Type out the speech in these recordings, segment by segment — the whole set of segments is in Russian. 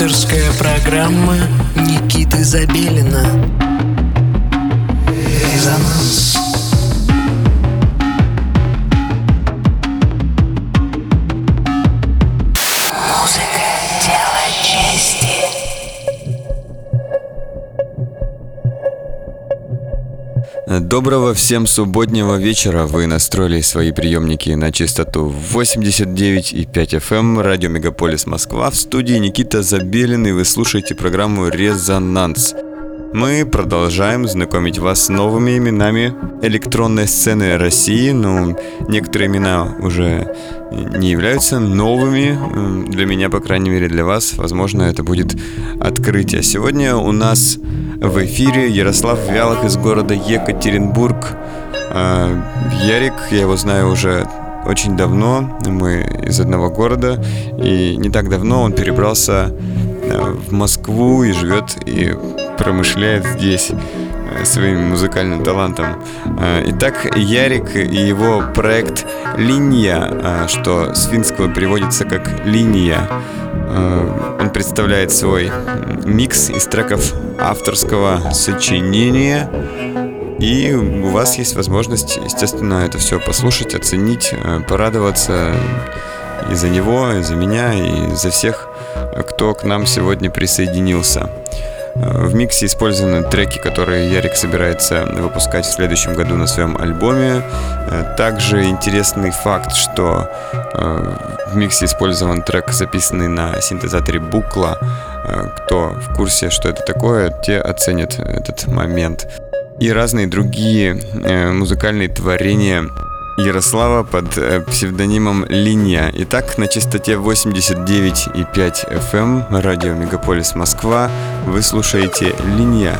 Авторская программа Никиты Забелина. Резонанс Доброго всем субботнего вечера. Вы настроили свои приемники на частоту 89,5 FM, радио Мегаполис Москва. В студии Никита Забелин, и вы слушаете программу «Резонанс». Мы продолжаем знакомить вас с новыми именами электронной сцены России, но некоторые имена уже не являются новыми, для меня, по крайней мере, для вас. Возможно, это будет открытие. Сегодня у нас в эфире Ярослав Вялых из города Екатеринбург. А, Ярик, я его знаю уже очень давно, мы из одного города, и не так давно он перебрался в Москву и живет и промышляет здесь э, своим музыкальным талантом. Э, Итак, Ярик и его проект «Линия», э, что с финского переводится как «линия», Э, Он представляет свой микс из треков авторского сочинения. И у вас есть возможность, естественно, это все послушать, оценить, э, порадоваться и за него, и за меня, и за всех, э, кто к нам сегодня присоединился. Э, В миксе использованы треки, которые Ярик собирается выпускать в следующем году на своем альбоме. Э, Также интересный факт, что э, в миксе использован трек, записанный на синтезаторе Букла. Кто в курсе, что это такое, те оценят этот момент. И разные другие музыкальные творения Ярослава под э, псевдонимом Линия. Итак, на частоте 89,5 FM, радио Мегаполис Москва, вы слушаете Линия.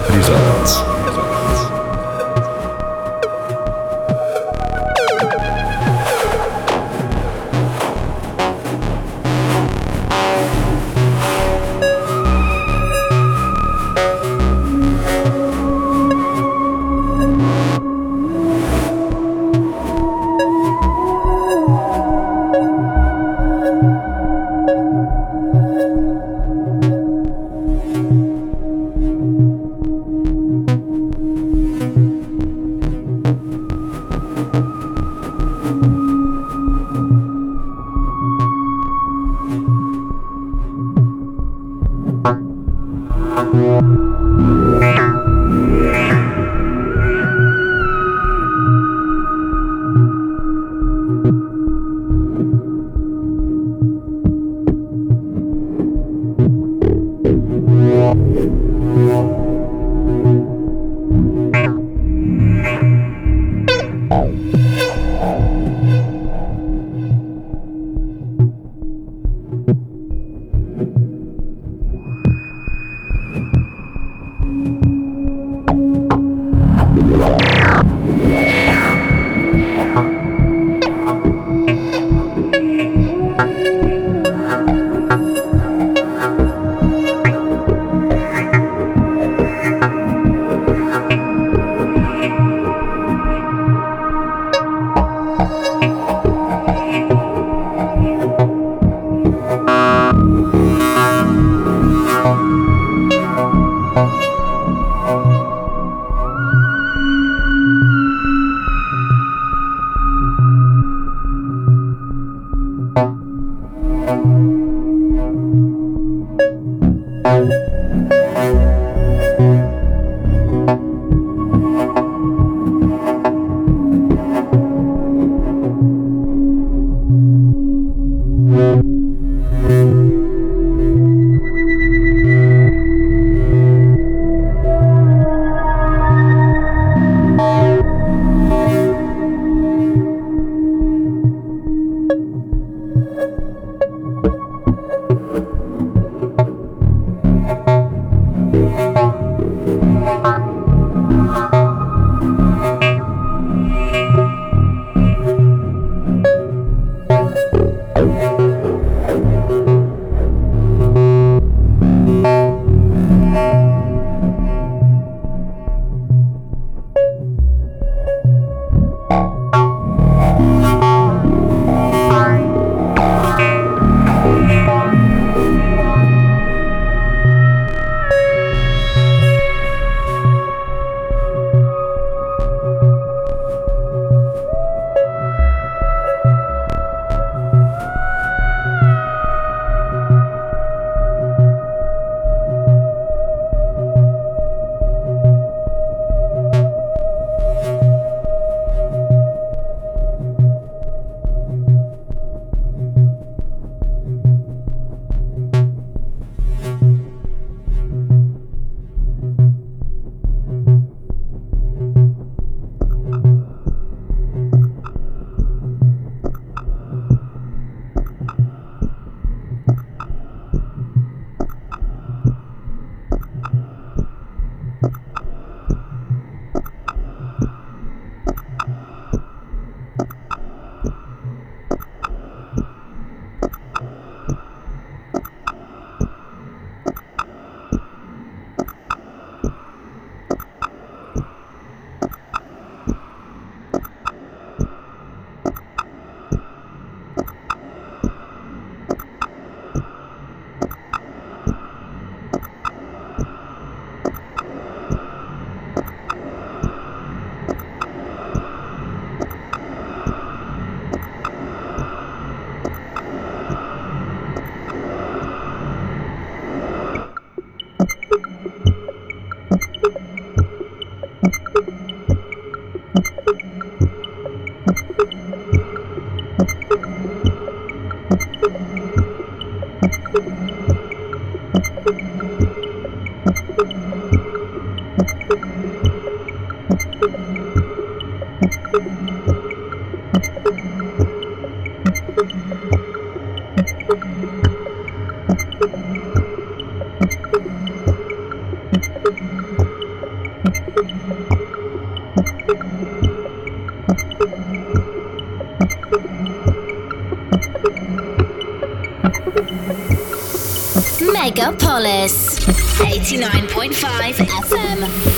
Megapolis 89.5 FM.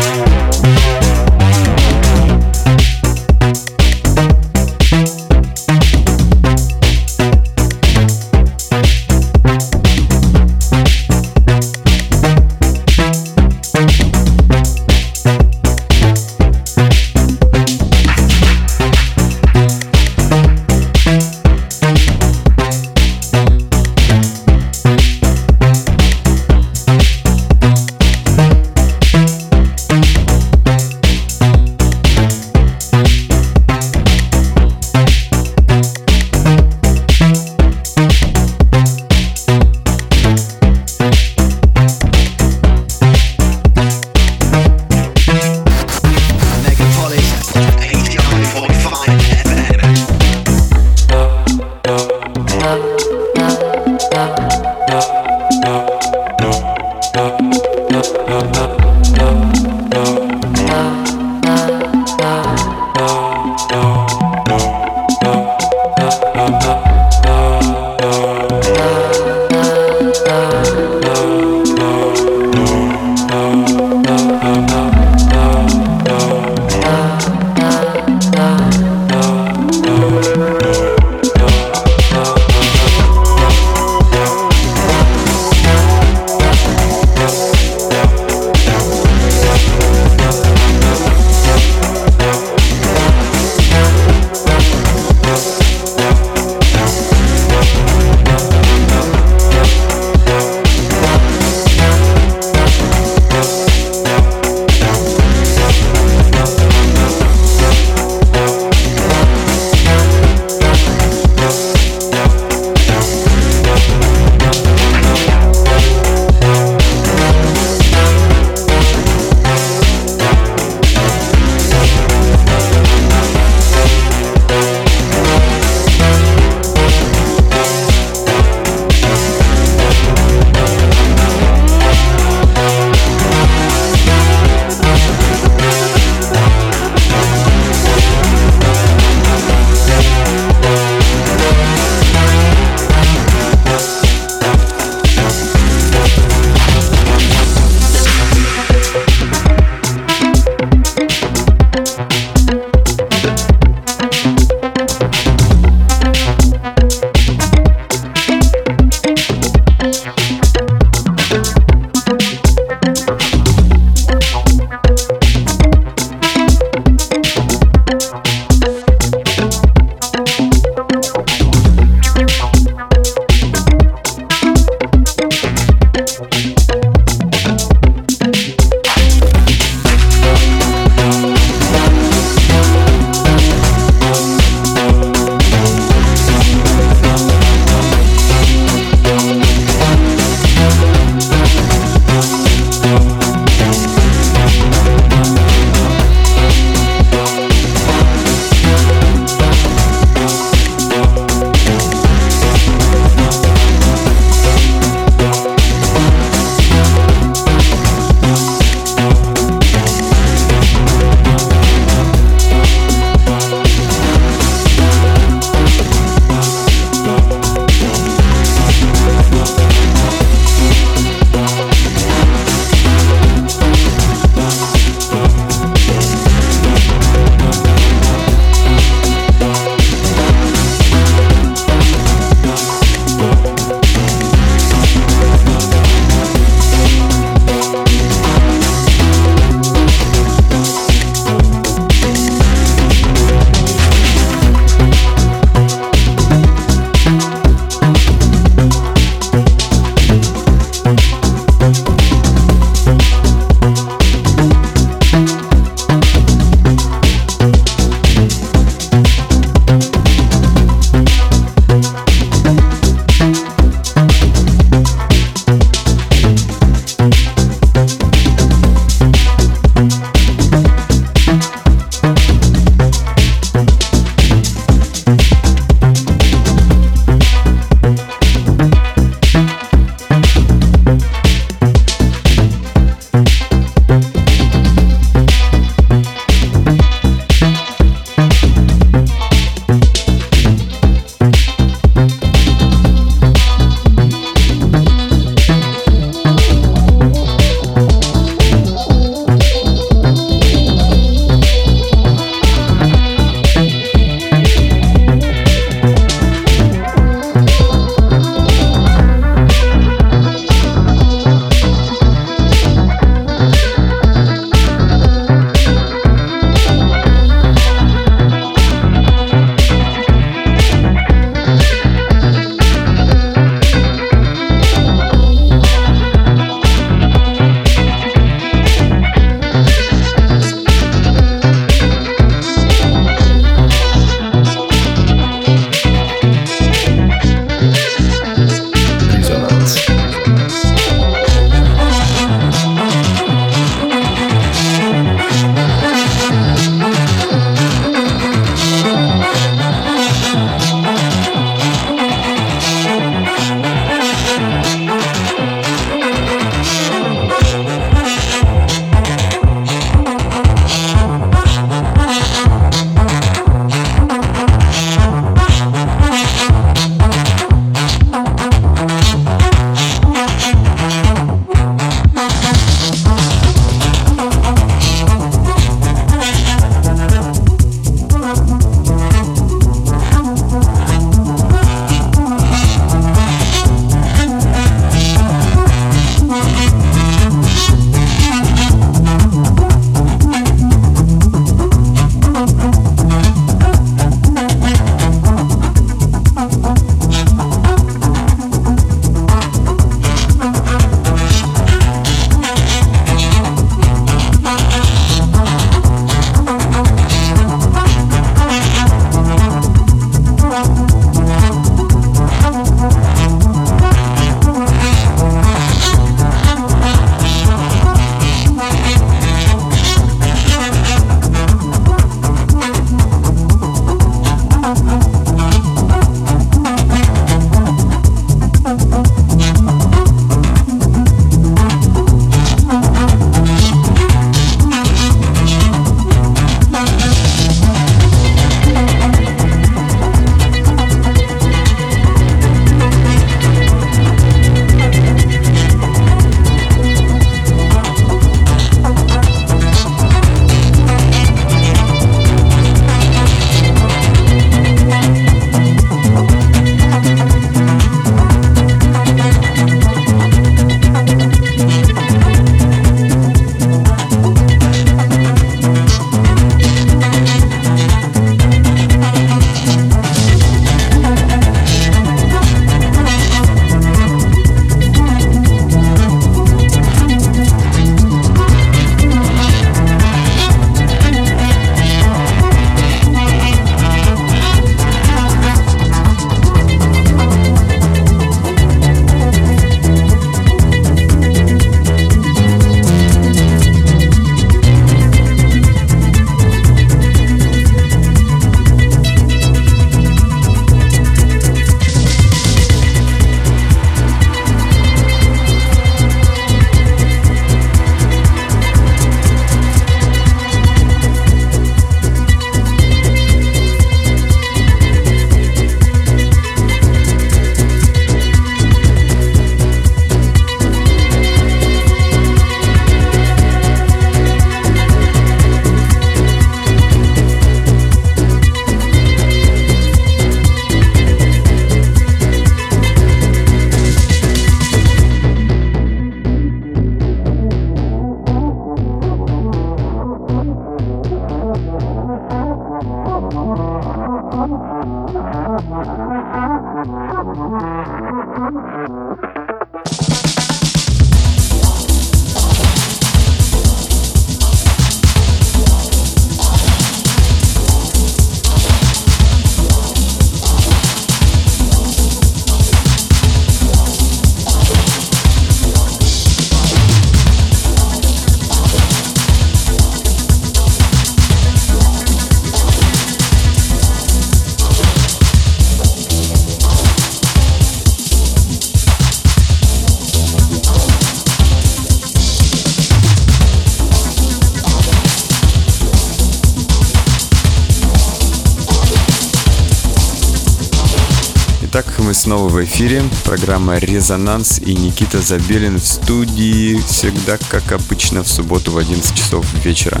В эфире. Программа «Резонанс» и Никита Забелин в студии всегда, как обычно, в субботу в 11 часов вечера.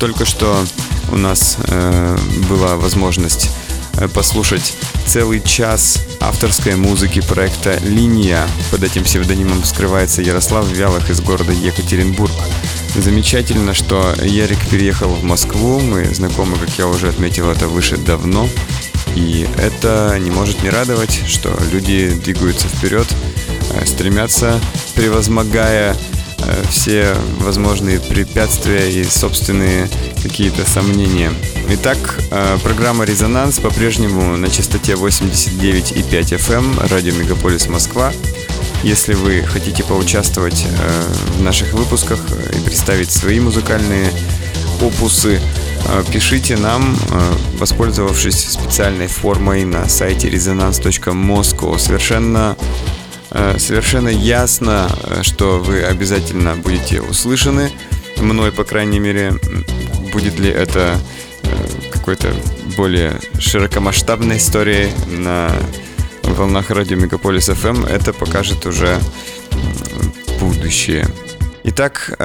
Только что у нас э, была возможность э, послушать целый час авторской музыки проекта «Линия». Под этим псевдонимом скрывается Ярослав Вялых из города Екатеринбург. Замечательно, что Ярик переехал в Москву. Мы знакомы, как я уже отметил, это выше давно. И это не может не радовать, что люди двигаются вперед, э, стремятся, превозмогая э, все возможные препятствия и собственные какие-то сомнения. Итак, э, программа «Резонанс» по-прежнему на частоте 89,5 FM, радио «Мегаполис Москва». Если вы хотите поучаствовать в наших выпусках и представить свои музыкальные опусы, пишите нам, воспользовавшись специальной формой на сайте resonance.moscow. Совершенно, совершенно ясно, что вы обязательно будете услышаны мной, по крайней мере. Будет ли это какой-то более широкомасштабной историей на волнах радио Мегаполис FM, это покажет уже будущее. Итак,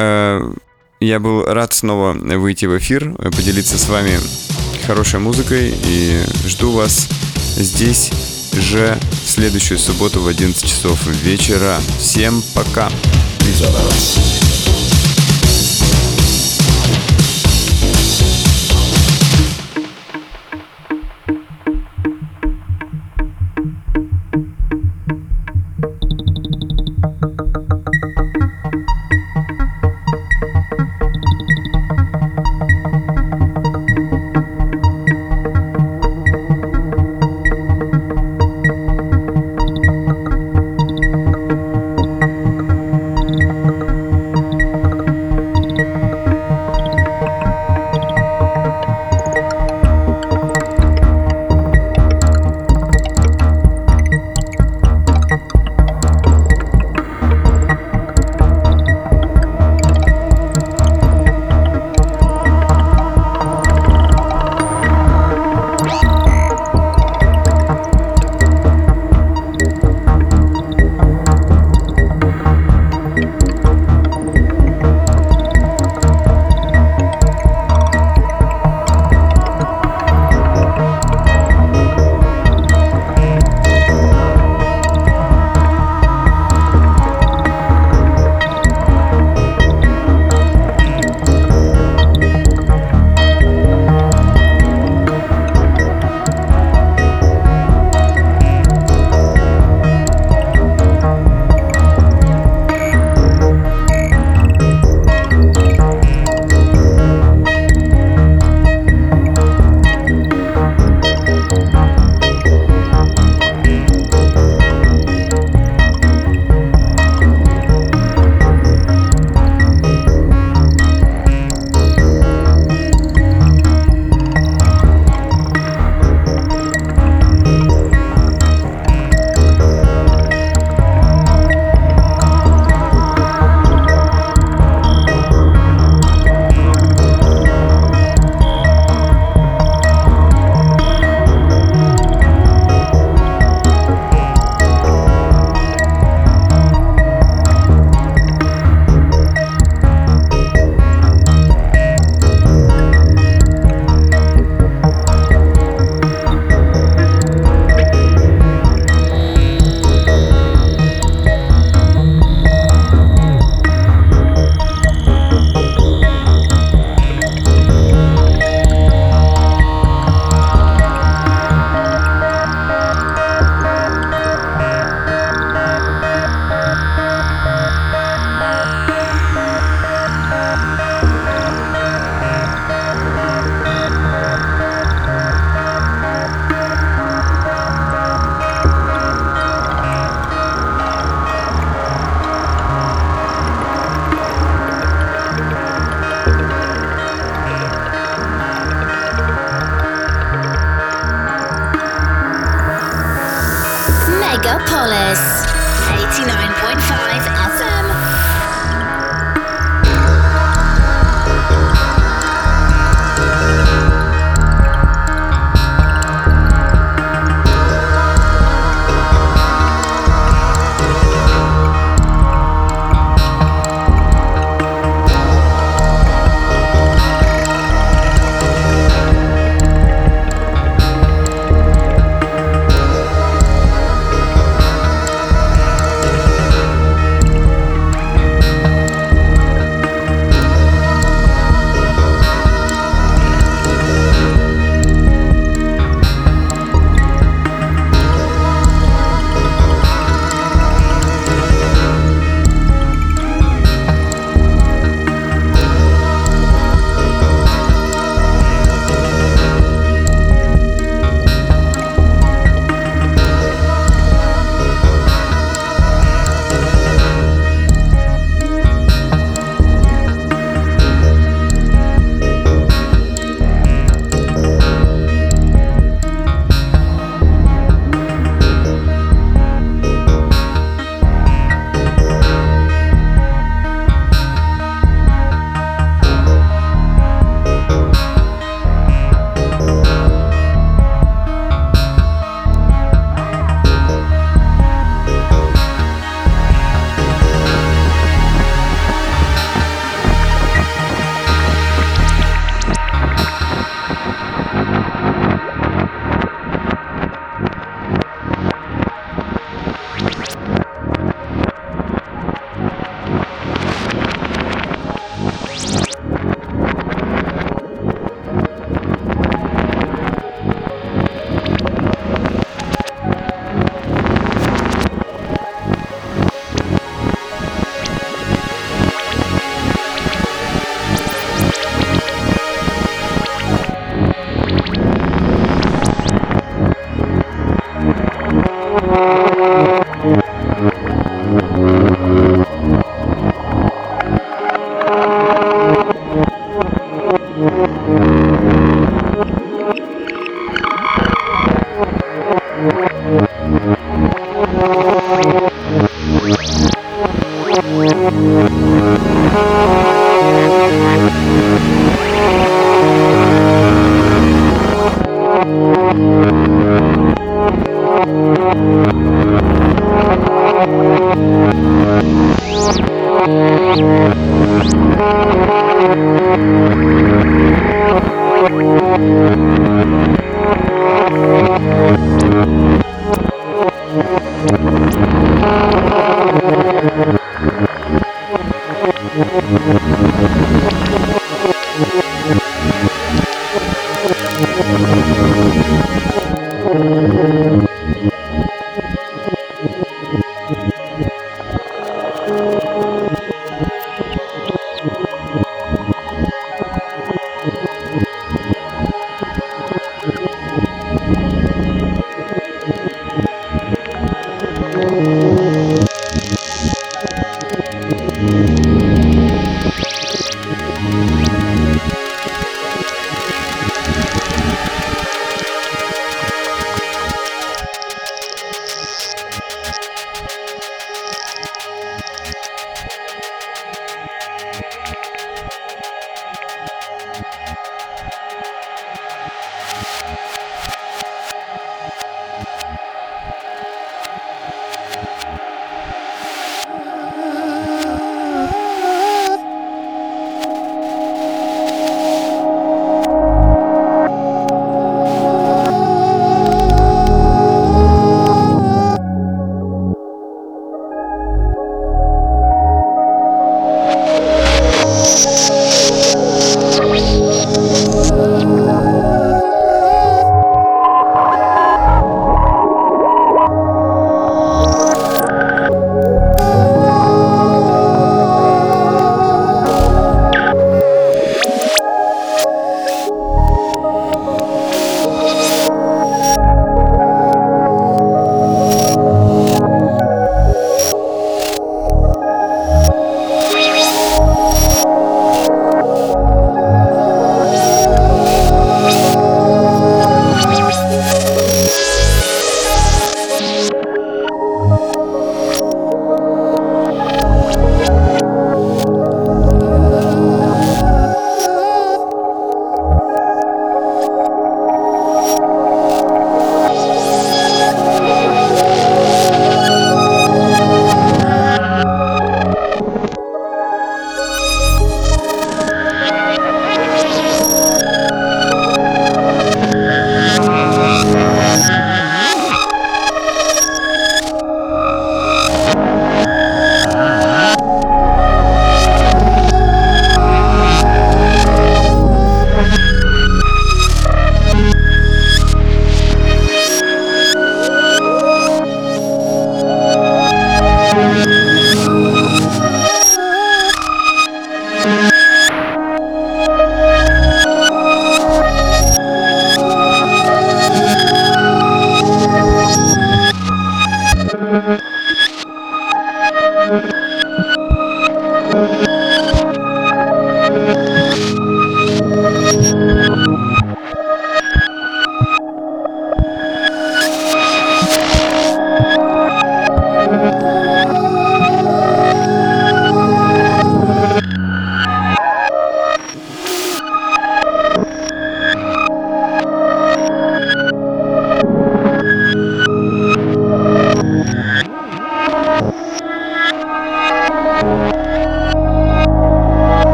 я был рад снова выйти в эфир, поделиться с вами хорошей музыкой и жду вас здесь же в следующую субботу в 11 часов вечера. Всем пока! Резонанс.